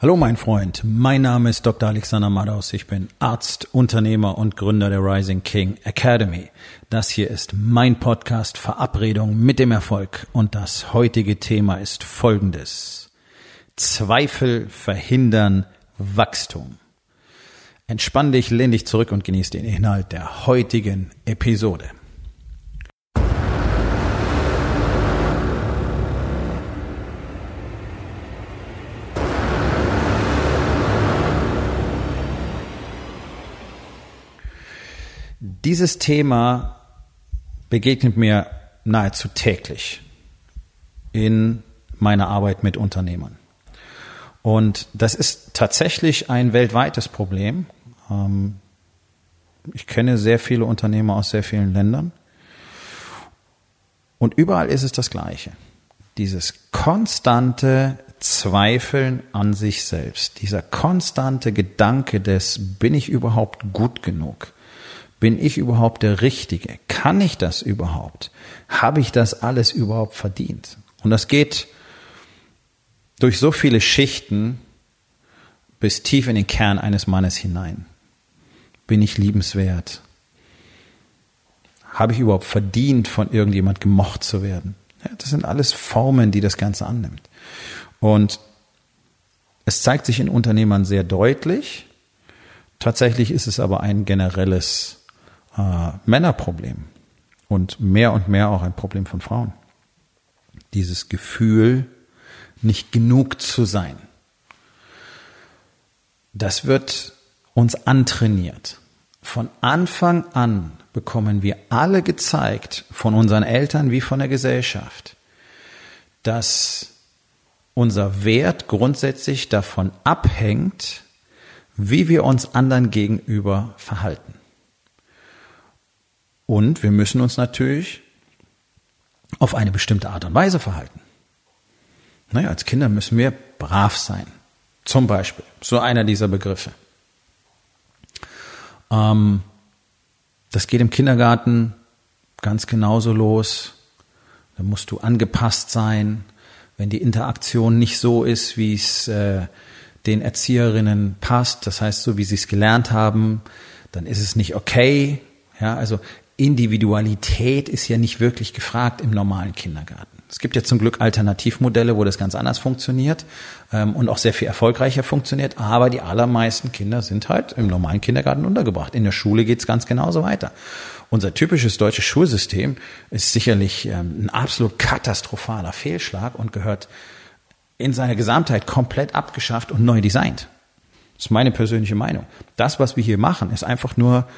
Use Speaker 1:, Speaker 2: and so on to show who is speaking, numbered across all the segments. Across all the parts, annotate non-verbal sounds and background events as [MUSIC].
Speaker 1: Hallo mein Freund, mein Name ist Dr. Alexander Madaus, ich bin Arzt, Unternehmer und Gründer der Rising King Academy. Das hier ist mein Podcast Verabredung mit dem Erfolg und das heutige Thema ist folgendes. Zweifel verhindern Wachstum. Entspann dich, lehn dich zurück und genieß den Inhalt der heutigen Episode. Dieses Thema begegnet mir nahezu täglich in meiner Arbeit mit Unternehmern. Und das ist tatsächlich ein weltweites Problem. Ähm, ich kenne sehr viele Unternehmer aus sehr vielen Ländern. Und überall ist es das Gleiche. Dieses konstante Zweifeln an sich selbst, dieser konstante Gedanke des, bin ich überhaupt gut genug? Bin ich überhaupt der Richtige? Kann ich das überhaupt? Habe ich das alles überhaupt verdient? Und das geht durch so viele Schichten bis tief in den Kern eines Mannes hinein. Bin ich liebenswert? Habe ich überhaupt verdient, von irgendjemand gemocht zu werden? Ja, das sind alles Formen, die das Ganze annimmt. Und es zeigt sich in Unternehmern sehr deutlich. Tatsächlich ist es aber ein generelles äh, Männerproblem und mehr und mehr auch ein Problem von Frauen. Dieses Gefühl, nicht genug zu sein. Das wird uns antrainiert. Von Anfang an bekommen wir alle gezeigt, von unseren Eltern wie von der Gesellschaft, dass unser Wert grundsätzlich davon abhängt, wie wir uns anderen gegenüber verhalten. Und wir müssen uns natürlich auf eine bestimmte Art und Weise verhalten. Naja, als Kinder müssen wir brav sein. Zum Beispiel. So einer dieser Begriffe. Ähm, das geht im Kindergarten ganz genauso los. Da musst du angepasst sein. Wenn die Interaktion nicht so ist, wie es äh, den Erzieherinnen passt, das heißt so, wie sie es gelernt haben, dann ist es nicht okay. Ja, also Individualität ist ja nicht wirklich gefragt im normalen Kindergarten. Es gibt ja zum Glück Alternativmodelle, wo das ganz anders funktioniert ähm, und auch sehr viel erfolgreicher funktioniert, aber die allermeisten Kinder sind halt im normalen Kindergarten untergebracht. In der Schule geht's ganz genauso weiter. Unser typisches deutsches Schulsystem ist sicherlich ähm, ein absolut katastrophaler Fehlschlag und gehört in seiner Gesamtheit komplett abgeschafft und neu designt. Das ist meine persönliche Meinung. Das, was wir hier machen, ist einfach nur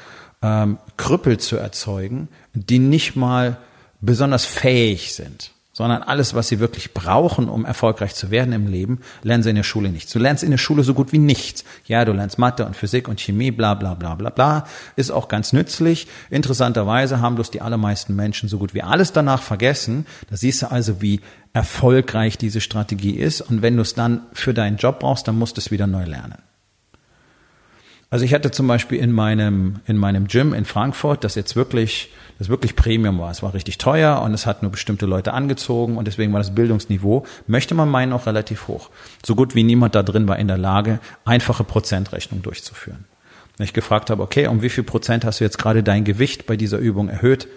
Speaker 1: ähm, Krüppel zu erzeugen, die nicht mal besonders fähig sind, sondern alles, was sie wirklich brauchen, um erfolgreich zu werden im Leben, lernen sie in der Schule nicht. Du lernst in der Schule so gut wie nichts. Ja, du lernst Mathe und Physik und Chemie, bla bla bla bla bla, ist auch ganz nützlich. Interessanterweise haben bloß die allermeisten Menschen so gut wie alles danach vergessen. Da siehst du also, wie erfolgreich diese Strategie ist. Und wenn du es dann für deinen Job brauchst, dann musst du es wieder neu lernen. Also ich hatte zum Beispiel in meinem, in meinem Gym in Frankfurt, das jetzt wirklich, das wirklich Premium war. Es war richtig teuer und es hat nur bestimmte Leute angezogen und deswegen war das Bildungsniveau, möchte man meinen, auch relativ hoch. So gut wie niemand da drin war in der Lage, einfache Prozentrechnung durchzuführen. Wenn ich gefragt habe, okay, um wie viel Prozent hast du jetzt gerade dein Gewicht bei dieser Übung erhöht?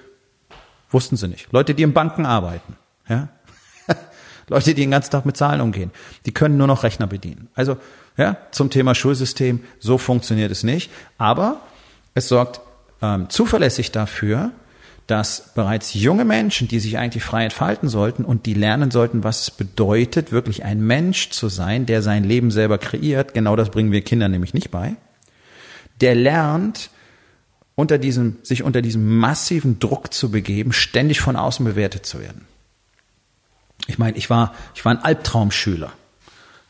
Speaker 1: Wussten sie nicht. Leute, die in Banken arbeiten, ja? [LAUGHS] Leute, die den ganzen Tag mit Zahlen umgehen, die können nur noch Rechner bedienen. Also ja, zum Thema Schulsystem, so funktioniert es nicht. Aber es sorgt ähm, zuverlässig dafür, dass bereits junge Menschen, die sich eigentlich frei entfalten sollten und die lernen sollten, was es bedeutet, wirklich ein Mensch zu sein, der sein Leben selber kreiert, genau das bringen wir Kindern nämlich nicht bei, der lernt, unter diesem, sich unter diesem massiven Druck zu begeben, ständig von außen bewertet zu werden. Ich meine, ich war, ich war ein Albtraumschüler.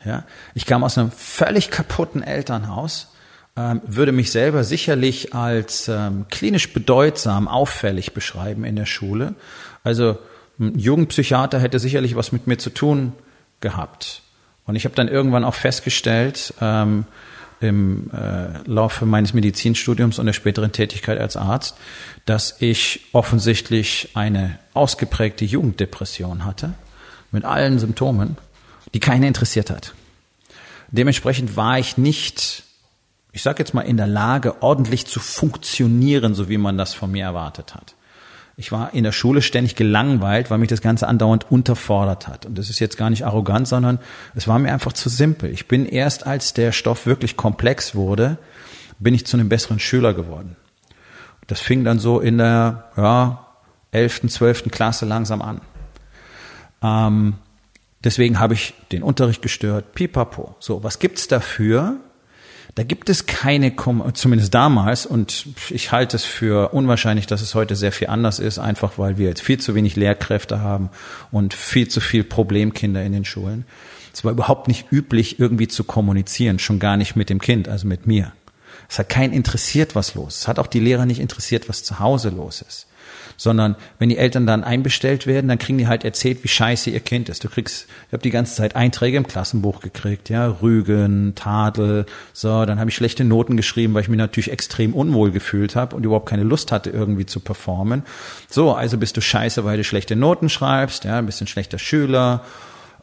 Speaker 1: Ja, ich kam aus einem völlig kaputten Elternhaus, ähm, würde mich selber sicherlich als ähm, klinisch bedeutsam, auffällig beschreiben in der Schule. Also ein Jugendpsychiater hätte sicherlich was mit mir zu tun gehabt. Und ich habe dann irgendwann auch festgestellt, ähm, im äh, Laufe meines Medizinstudiums und der späteren Tätigkeit als Arzt, dass ich offensichtlich eine ausgeprägte Jugenddepression hatte, mit allen Symptomen die keiner interessiert hat. Dementsprechend war ich nicht, ich sage jetzt mal, in der Lage, ordentlich zu funktionieren, so wie man das von mir erwartet hat. Ich war in der Schule ständig gelangweilt, weil mich das Ganze andauernd unterfordert hat. Und das ist jetzt gar nicht arrogant, sondern es war mir einfach zu simpel. Ich bin erst, als der Stoff wirklich komplex wurde, bin ich zu einem besseren Schüler geworden. Das fing dann so in der ja, 11., 12. Klasse langsam an. Ähm, deswegen habe ich den Unterricht gestört, pipapo. So, was gibt's dafür? Da gibt es keine, zumindest damals, und ich halte es für unwahrscheinlich, dass es heute sehr viel anders ist, einfach weil wir jetzt viel zu wenig Lehrkräfte haben und viel zu viel Problemkinder in den Schulen. Es war überhaupt nicht üblich, irgendwie zu kommunizieren, schon gar nicht mit dem Kind, also mit mir. Es hat keinen interessiert, was los ist. Es hat auch die Lehrer nicht interessiert, was zu Hause los ist sondern wenn die Eltern dann einbestellt werden, dann kriegen die halt erzählt, wie scheiße ihr Kind ist. Du kriegst, ich habe die ganze Zeit Einträge im Klassenbuch gekriegt, ja, Rügen, Tadel, so, dann habe ich schlechte Noten geschrieben, weil ich mich natürlich extrem unwohl gefühlt habe und überhaupt keine Lust hatte, irgendwie zu performen. So, also bist du scheiße, weil du schlechte Noten schreibst, ja, ein schlechter Schüler.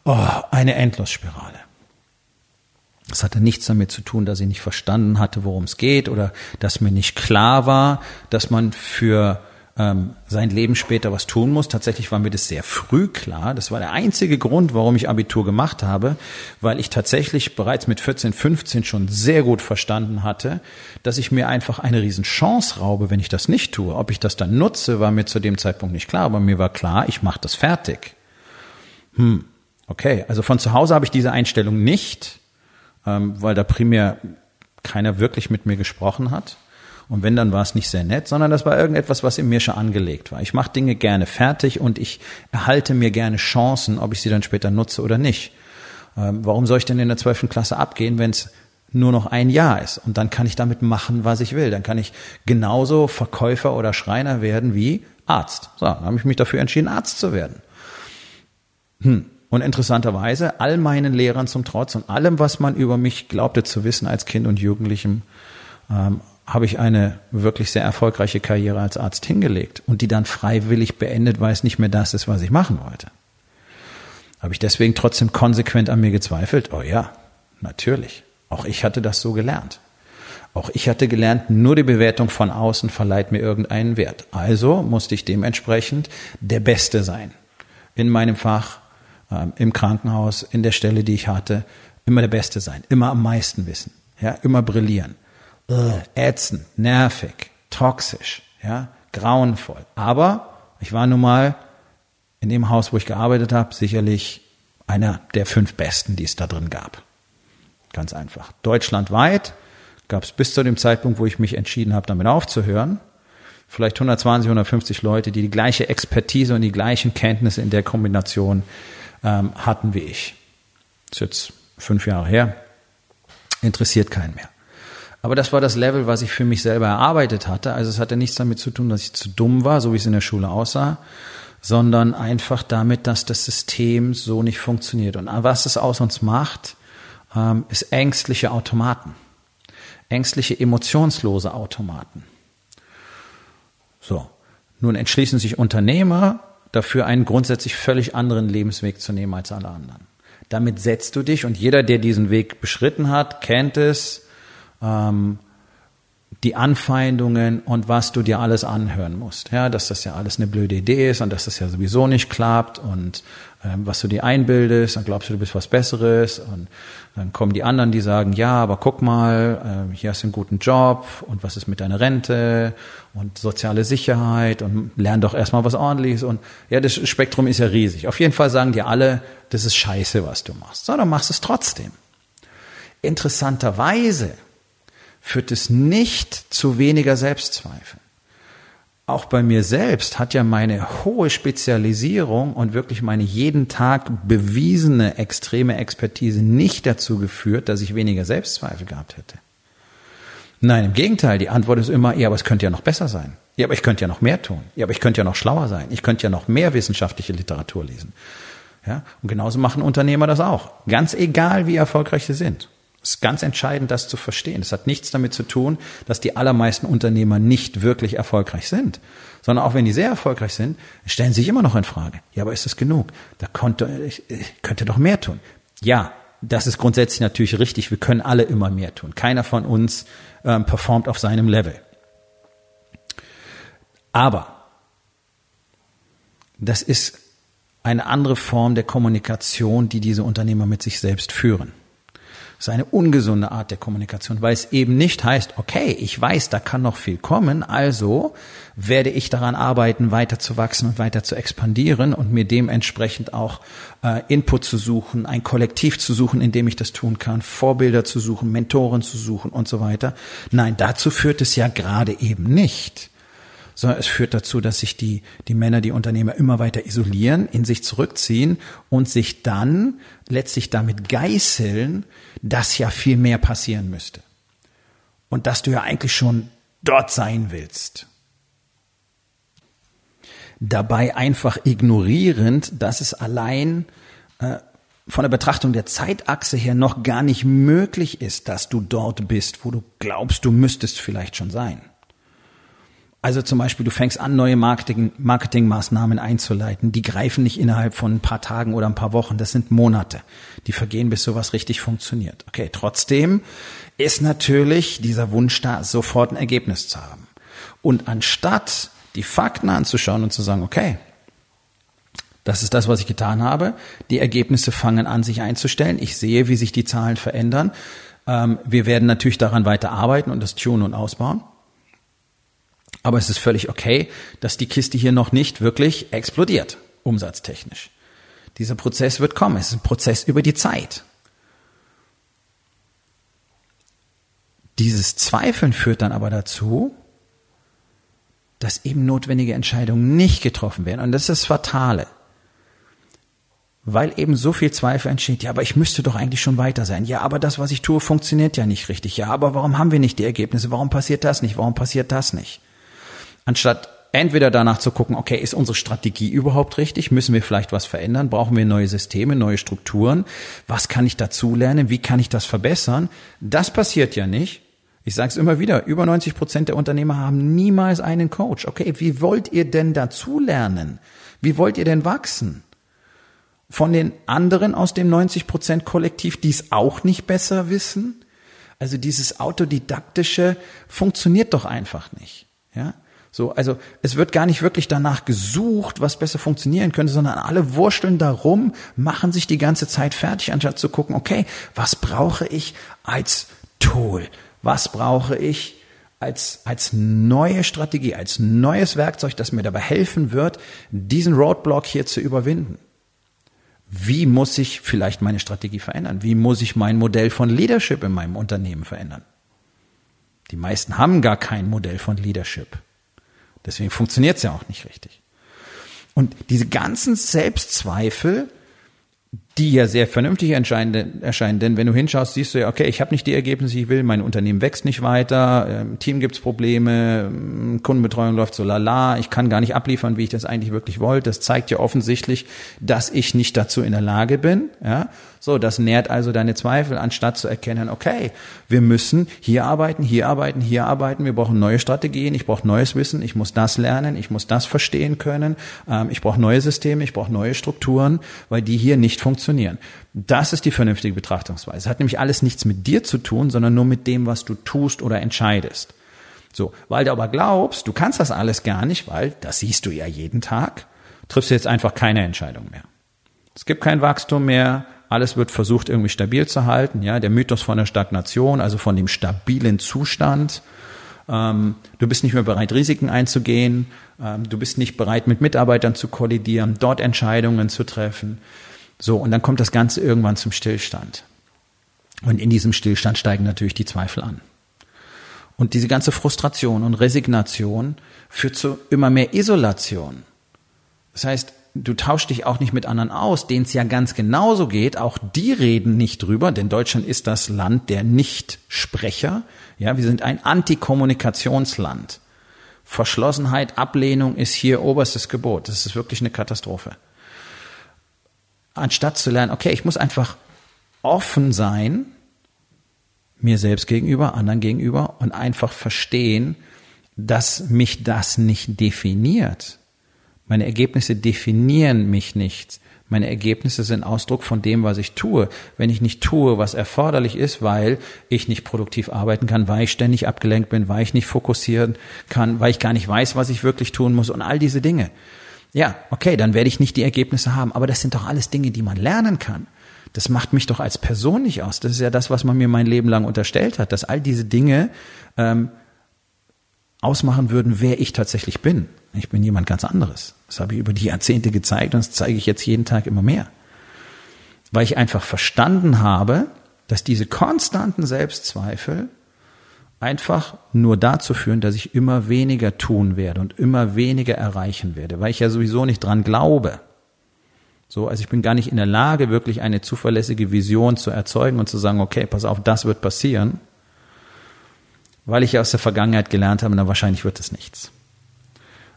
Speaker 1: Oh, eine Endlosspirale. Das hatte nichts damit zu tun, dass ich nicht verstanden hatte, worum es geht oder dass mir nicht klar war, dass man für ähm, sein Leben später was tun muss. Tatsächlich war mir das sehr früh klar. Das war der einzige Grund, warum ich Abitur gemacht habe, weil ich tatsächlich bereits mit 14, 15 schon sehr gut verstanden hatte, dass ich mir einfach eine Riesenchance raube, wenn ich das nicht tue. Ob ich das dann nutze, war mir zu dem Zeitpunkt nicht klar, aber mir war klar, ich mache das fertig. Hm, okay, also von zu Hause habe ich diese Einstellung nicht, ähm, weil da primär keiner wirklich mit mir gesprochen hat. Und wenn, dann war es nicht sehr nett, sondern das war irgendetwas, was in mir schon angelegt war. Ich mache Dinge gerne fertig und ich erhalte mir gerne Chancen, ob ich sie dann später nutze oder nicht. Ähm, warum soll ich denn in der zwölften Klasse abgehen, wenn es nur noch ein Jahr ist? Und dann kann ich damit machen, was ich will. Dann kann ich genauso Verkäufer oder Schreiner werden wie Arzt. So, dann habe ich mich dafür entschieden, Arzt zu werden. Hm. Und interessanterweise, all meinen Lehrern zum Trotz und allem, was man über mich glaubte zu wissen als Kind und Jugendlichem, ähm, habe ich eine wirklich sehr erfolgreiche Karriere als Arzt hingelegt und die dann freiwillig beendet, weil es nicht mehr das ist, was ich machen wollte. Habe ich deswegen trotzdem konsequent an mir gezweifelt? Oh ja, natürlich. Auch ich hatte das so gelernt. Auch ich hatte gelernt, nur die Bewertung von außen verleiht mir irgendeinen Wert. Also musste ich dementsprechend der Beste sein. In meinem Fach, ähm, im Krankenhaus, in der Stelle, die ich hatte, immer der Beste sein, immer am meisten wissen, ja, immer brillieren ätzend, nervig, toxisch, ja, grauenvoll. Aber ich war nun mal in dem Haus, wo ich gearbeitet habe, sicherlich einer der fünf besten, die es da drin gab. Ganz einfach. Deutschlandweit gab es bis zu dem Zeitpunkt, wo ich mich entschieden habe, damit aufzuhören, vielleicht 120, 150 Leute, die die gleiche Expertise und die gleichen Kenntnisse in der Kombination ähm, hatten wie ich. Das ist jetzt fünf Jahre her. Interessiert keinen mehr. Aber das war das Level, was ich für mich selber erarbeitet hatte. Also es hatte nichts damit zu tun, dass ich zu dumm war, so wie es in der Schule aussah, sondern einfach damit, dass das System so nicht funktioniert. Und was es aus uns macht, ähm, ist ängstliche Automaten. Ängstliche, emotionslose Automaten. So. Nun entschließen sich Unternehmer dafür, einen grundsätzlich völlig anderen Lebensweg zu nehmen als alle anderen. Damit setzt du dich und jeder, der diesen Weg beschritten hat, kennt es, ähm, die Anfeindungen und was du dir alles anhören musst. Ja, dass das ja alles eine blöde Idee ist und dass das ja sowieso nicht klappt und ähm, was du dir einbildest, dann glaubst du, du bist was Besseres und dann kommen die anderen, die sagen, ja, aber guck mal, äh, hier hast du einen guten Job und was ist mit deiner Rente und soziale Sicherheit und lern doch erstmal was ordentliches und ja, das Spektrum ist ja riesig. Auf jeden Fall sagen dir alle, das ist scheiße, was du machst, sondern machst es trotzdem. Interessanterweise führt es nicht zu weniger Selbstzweifel. Auch bei mir selbst hat ja meine hohe Spezialisierung und wirklich meine jeden Tag bewiesene extreme Expertise nicht dazu geführt, dass ich weniger Selbstzweifel gehabt hätte. Nein, im Gegenteil, die Antwort ist immer, ja, aber es könnte ja noch besser sein. Ja, aber ich könnte ja noch mehr tun. Ja, aber ich könnte ja noch schlauer sein. Ich könnte ja noch mehr wissenschaftliche Literatur lesen. Ja, und genauso machen Unternehmer das auch. Ganz egal, wie erfolgreich sie sind. Es ist ganz entscheidend, das zu verstehen. Es hat nichts damit zu tun, dass die allermeisten Unternehmer nicht wirklich erfolgreich sind, sondern auch wenn die sehr erfolgreich sind, stellen sie sich immer noch in Frage. Ja, aber ist das genug? Da konnte, ich, ich könnte doch mehr tun. Ja, das ist grundsätzlich natürlich richtig. Wir können alle immer mehr tun. Keiner von uns ähm, performt auf seinem Level. Aber das ist eine andere Form der Kommunikation, die diese Unternehmer mit sich selbst führen. Das ist eine ungesunde Art der Kommunikation, weil es eben nicht heißt, okay, ich weiß, da kann noch viel kommen, also werde ich daran arbeiten, weiter zu wachsen und weiter zu expandieren und mir dementsprechend auch äh, Input zu suchen, ein Kollektiv zu suchen, in dem ich das tun kann, Vorbilder zu suchen, Mentoren zu suchen und so weiter. Nein, dazu führt es ja gerade eben nicht sondern es führt dazu, dass sich die, die Männer, die Unternehmer immer weiter isolieren, in sich zurückziehen und sich dann letztlich damit geißeln, dass ja viel mehr passieren müsste. Und dass du ja eigentlich schon dort sein willst. Dabei einfach ignorierend, dass es allein äh, von der Betrachtung der Zeitachse her noch gar nicht möglich ist, dass du dort bist, wo du glaubst, du müsstest vielleicht schon sein. Also zum Beispiel, du fängst an, neue Marketing, Marketingmaßnahmen einzuleiten. Die greifen nicht innerhalb von ein paar Tagen oder ein paar Wochen. Das sind Monate. Die vergehen, bis sowas richtig funktioniert. Okay, trotzdem ist natürlich dieser Wunsch da, sofort ein Ergebnis zu haben. Und anstatt die Fakten anzuschauen und zu sagen, okay, das ist das, was ich getan habe. Die Ergebnisse fangen an, sich einzustellen. Ich sehe, wie sich die Zahlen verändern. Ähm, wir werden natürlich daran weiter arbeiten und das tunen und ausbauen. Aber es ist völlig okay, dass die Kiste hier noch nicht wirklich explodiert, umsatztechnisch. Dieser Prozess wird kommen. Es ist ein Prozess über die Zeit. Dieses Zweifeln führt dann aber dazu, dass eben notwendige Entscheidungen nicht getroffen werden. Und das ist das Fatale. Weil eben so viel Zweifel entsteht. Ja, aber ich müsste doch eigentlich schon weiter sein. Ja, aber das, was ich tue, funktioniert ja nicht richtig. Ja, aber warum haben wir nicht die Ergebnisse? Warum passiert das nicht? Warum passiert das nicht? Anstatt entweder danach zu gucken, okay, ist unsere Strategie überhaupt richtig? Müssen wir vielleicht was verändern? Brauchen wir neue Systeme, neue Strukturen? Was kann ich dazulernen? Wie kann ich das verbessern? Das passiert ja nicht. Ich sage es immer wieder, über 90 Prozent der Unternehmer haben niemals einen Coach. Okay, wie wollt ihr denn dazulernen? Wie wollt ihr denn wachsen? Von den anderen aus dem 90 Prozent Kollektiv, die es auch nicht besser wissen? Also dieses autodidaktische funktioniert doch einfach nicht. Ja? So, also es wird gar nicht wirklich danach gesucht, was besser funktionieren könnte, sondern alle wursteln darum, machen sich die ganze Zeit fertig, anstatt zu gucken, okay, was brauche ich als Tool? Was brauche ich als, als neue Strategie, als neues Werkzeug, das mir dabei helfen wird, diesen Roadblock hier zu überwinden? Wie muss ich vielleicht meine Strategie verändern? Wie muss ich mein Modell von Leadership in meinem Unternehmen verändern? Die meisten haben gar kein Modell von Leadership. Deswegen funktioniert es ja auch nicht richtig. Und diese ganzen Selbstzweifel, die ja sehr vernünftig erscheinen, denn wenn du hinschaust, siehst du ja, okay, ich habe nicht die Ergebnisse, die ich will, mein Unternehmen wächst nicht weiter, im Team gibt's Probleme, Kundenbetreuung läuft so lala, ich kann gar nicht abliefern, wie ich das eigentlich wirklich wollte. Das zeigt ja offensichtlich, dass ich nicht dazu in der Lage bin. Ja? So, das nährt also deine Zweifel, anstatt zu erkennen, okay, wir müssen hier arbeiten, hier arbeiten, hier arbeiten, wir brauchen neue Strategien, ich brauche neues Wissen, ich muss das lernen, ich muss das verstehen können, ähm, ich brauche neue Systeme, ich brauche neue Strukturen, weil die hier nicht funktionieren. Das ist die vernünftige Betrachtungsweise. Es hat nämlich alles nichts mit dir zu tun, sondern nur mit dem, was du tust oder entscheidest. So, weil du aber glaubst, du kannst das alles gar nicht, weil das siehst du ja jeden Tag, triffst du jetzt einfach keine Entscheidung mehr. Es gibt kein Wachstum mehr, alles wird versucht irgendwie stabil zu halten. Ja, der Mythos von der Stagnation, also von dem stabilen Zustand. Ähm, du bist nicht mehr bereit, Risiken einzugehen. Ähm, du bist nicht bereit, mit Mitarbeitern zu kollidieren, dort Entscheidungen zu treffen. So, und dann kommt das Ganze irgendwann zum Stillstand. Und in diesem Stillstand steigen natürlich die Zweifel an. Und diese ganze Frustration und Resignation führt zu immer mehr Isolation. Das heißt, du tauschst dich auch nicht mit anderen aus, denen es ja ganz genauso geht. Auch die reden nicht drüber, denn Deutschland ist das Land der Nichtsprecher. Ja, wir sind ein Antikommunikationsland. Verschlossenheit, Ablehnung ist hier oberstes Gebot. Das ist wirklich eine Katastrophe. Anstatt zu lernen, okay, ich muss einfach offen sein, mir selbst gegenüber, anderen gegenüber und einfach verstehen, dass mich das nicht definiert meine Ergebnisse definieren mich nicht. Meine Ergebnisse sind Ausdruck von dem, was ich tue. Wenn ich nicht tue, was erforderlich ist, weil ich nicht produktiv arbeiten kann, weil ich ständig abgelenkt bin, weil ich nicht fokussieren kann, weil ich gar nicht weiß, was ich wirklich tun muss und all diese Dinge. Ja, okay, dann werde ich nicht die Ergebnisse haben. Aber das sind doch alles Dinge, die man lernen kann. Das macht mich doch als Person nicht aus. Das ist ja das, was man mir mein Leben lang unterstellt hat, dass all diese Dinge ähm, ausmachen würden, wer ich tatsächlich bin. Ich bin jemand ganz anderes. Das habe ich über die Jahrzehnte gezeigt und das zeige ich jetzt jeden Tag immer mehr. Weil ich einfach verstanden habe, dass diese konstanten Selbstzweifel einfach nur dazu führen, dass ich immer weniger tun werde und immer weniger erreichen werde, weil ich ja sowieso nicht dran glaube. So, also ich bin gar nicht in der Lage, wirklich eine zuverlässige Vision zu erzeugen und zu sagen, okay, pass auf, das wird passieren, weil ich ja aus der Vergangenheit gelernt habe, na wahrscheinlich wird es nichts.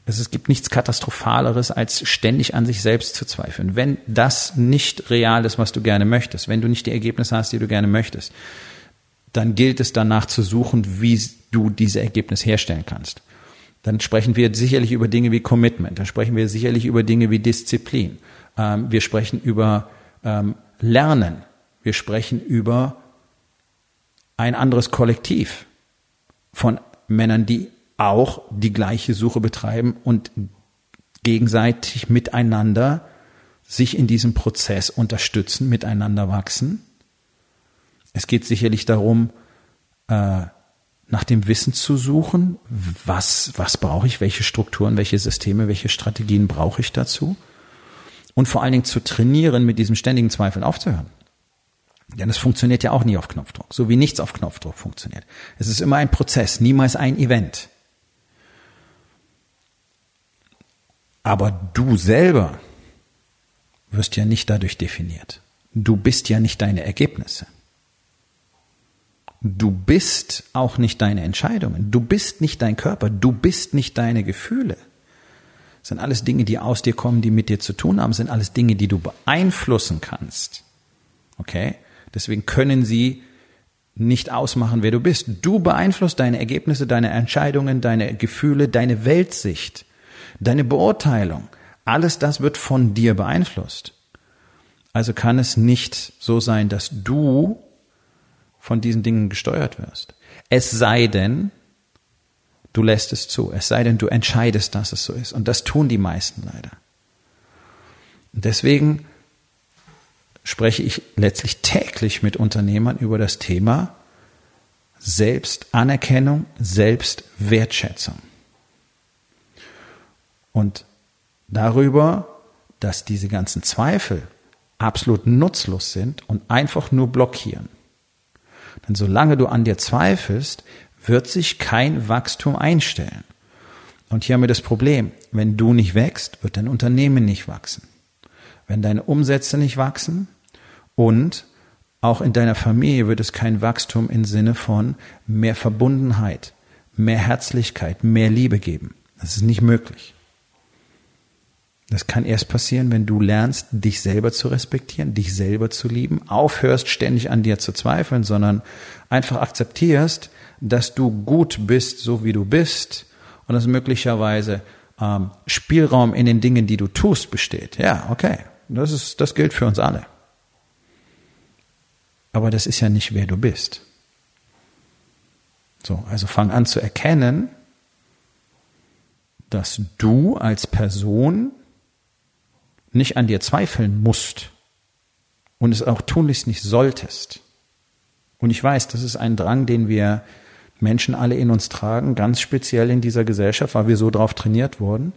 Speaker 1: Also es gibt nichts Katastrophaleres, als ständig an sich selbst zu zweifeln. Wenn das nicht real ist, was du gerne möchtest, wenn du nicht die Ergebnisse hast, die du gerne möchtest, dann gilt es danach zu suchen, wie du diese Ergebnisse herstellen kannst. Dann sprechen wir sicherlich über Dinge wie Commitment, dann sprechen wir sicherlich über Dinge wie Disziplin. Ähm, wir sprechen über ähm, Lernen, wir sprechen über ein anderes Kollektiv von Männern, die auch die gleiche Suche betreiben und gegenseitig miteinander sich in diesem Prozess unterstützen, miteinander wachsen. Es geht sicherlich darum, äh, nach dem Wissen zu suchen, was, was brauche ich, welche Strukturen, welche Systeme, welche Strategien brauche ich dazu. Und vor allen Dingen zu trainieren, mit diesem ständigen Zweifeln aufzuhören. Denn es funktioniert ja auch nie auf Knopfdruck, so wie nichts auf Knopfdruck funktioniert. Es ist immer ein Prozess, niemals ein Event. Aber du selber wirst ja nicht dadurch definiert. Du bist ja nicht deine Ergebnisse. Du bist auch nicht deine Entscheidungen. Du bist nicht dein Körper. Du bist nicht deine Gefühle. Das sind alles Dinge, die aus dir kommen, die mit dir zu tun haben. Das sind alles Dinge, die du beeinflussen kannst. Okay? Deswegen können sie nicht ausmachen, wer du bist. Du beeinflusst deine Ergebnisse, deine Entscheidungen, deine Gefühle, deine Weltsicht deine Beurteilung, alles das wird von dir beeinflusst. Also kann es nicht so sein, dass du von diesen Dingen gesteuert wirst. Es sei denn, du lässt es zu. Es sei denn, du entscheidest, dass es so ist. Und das tun die meisten leider. Und deswegen spreche ich letztlich täglich mit Unternehmern über das Thema Selbstanerkennung, Selbstwertschätzung und darüber, dass diese ganzen Zweifel absolut nutzlos sind und einfach nur blockieren. Denn solange du an dir zweifelst, wird sich kein Wachstum einstellen. Und hier haben wir das Problem, wenn du nicht wächst, wird dein Unternehmen nicht wachsen. Wenn deine Umsätze nicht wachsen und auch in deiner Familie wird es kein Wachstum im Sinne von mehr Verbundenheit, mehr Herzlichkeit, mehr Liebe geben. Das ist nicht möglich. Das kann erst passieren, wenn du lernst, dich selber zu respektieren, dich selber zu lieben, aufhörst ständig an dir zu zweifeln, sondern einfach akzeptierst, dass du gut bist, so wie du bist und dass möglicherweise ähm, Spielraum in den Dingen, die du tust, besteht. Ja, okay, das ist, das gilt für uns alle. Aber das ist ja nicht, wer du bist. So, also fang an zu erkennen, dass du als Person nicht an dir zweifeln musst und es auch tunlichst nicht solltest. Und ich weiß, das ist ein Drang, den wir Menschen alle in uns tragen, ganz speziell in dieser Gesellschaft, weil wir so drauf trainiert wurden.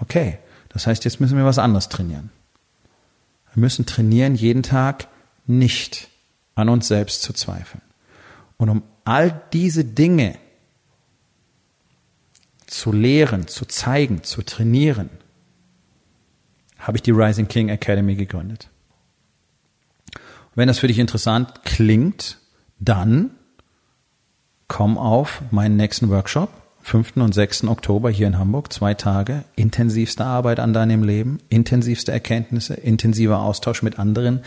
Speaker 1: Okay, das heißt, jetzt müssen wir was anderes trainieren. Wir müssen trainieren, jeden Tag nicht an uns selbst zu zweifeln. Und um all diese Dinge zu lehren, zu zeigen, zu trainieren, habe ich die Rising King Academy gegründet. wenn das für dich interessant klingt, dann komm auf meinen nächsten Workshop, 5. und 6. Oktober hier in Hamburg, zwei Tage, intensivste Arbeit an deinem Leben, intensivste Erkenntnisse, intensiver Austausch mit anderen,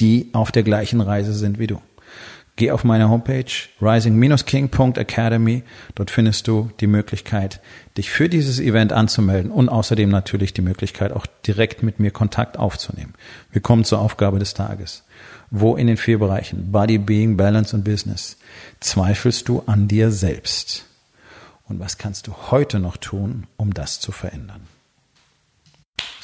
Speaker 1: die auf der gleichen Reise sind wie du. Geh auf meine Homepage rising-king.academy. Dort findest du die Möglichkeit, dich für dieses Event anzumelden und außerdem natürlich die Möglichkeit, auch direkt mit mir Kontakt aufzunehmen. Wir kommen zur Aufgabe des Tages. Wo in den vier Bereichen Body, Being, Balance und Business zweifelst du an dir selbst? Und was kannst du heute noch tun, um das zu verändern?